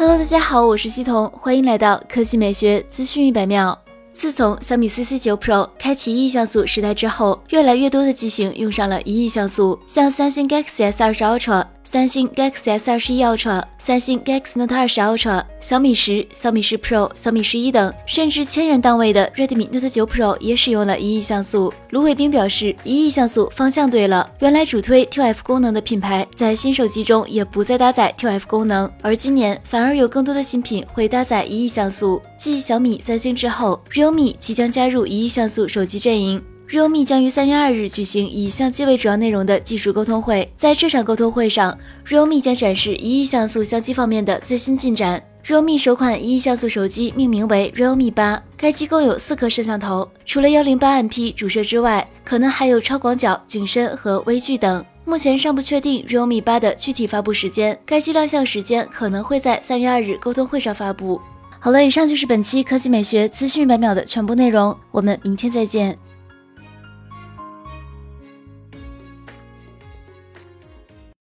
Hello，大家好，我是西彤，欢迎来到科技美学资讯一百秒。自从小米 CC 九 Pro 开启一亿像素时代之后，越来越多的机型用上了一亿像素，像三星 Galaxy S 二十 Ultra。三星 Galaxy S 二十一 Ultra、三星 Galaxy Note 二十 Ultra、小米十、小米十 Pro、小米十一等，甚至千元档位的 Redmi Note 九 Pro 也使用了一亿像素。卢伟冰表示，一亿像素方向对了。原来主推 TF 功能的品牌，在新手机中也不再搭载 TF 功能，而今年反而有更多的新品会搭载一亿像素。继小米、三星之后，Realme 即将加入一亿像素手机阵营。Realme 将于三月二日举行以相机为主要内容的技术沟通会，在这场沟通会上，realme 将展示一亿像素相机方面的最新进展。realme 首款一亿像素手机命名为 realme 八，该机共有四颗摄像头，除了幺零八 MP 主摄之外，可能还有超广角、景深和微距等。目前尚不确定 realme 八的具体发布时间，该机亮相时间可能会在三月二日沟通会上发布。好了，以上就是本期科技美学资讯百秒的全部内容，我们明天再见。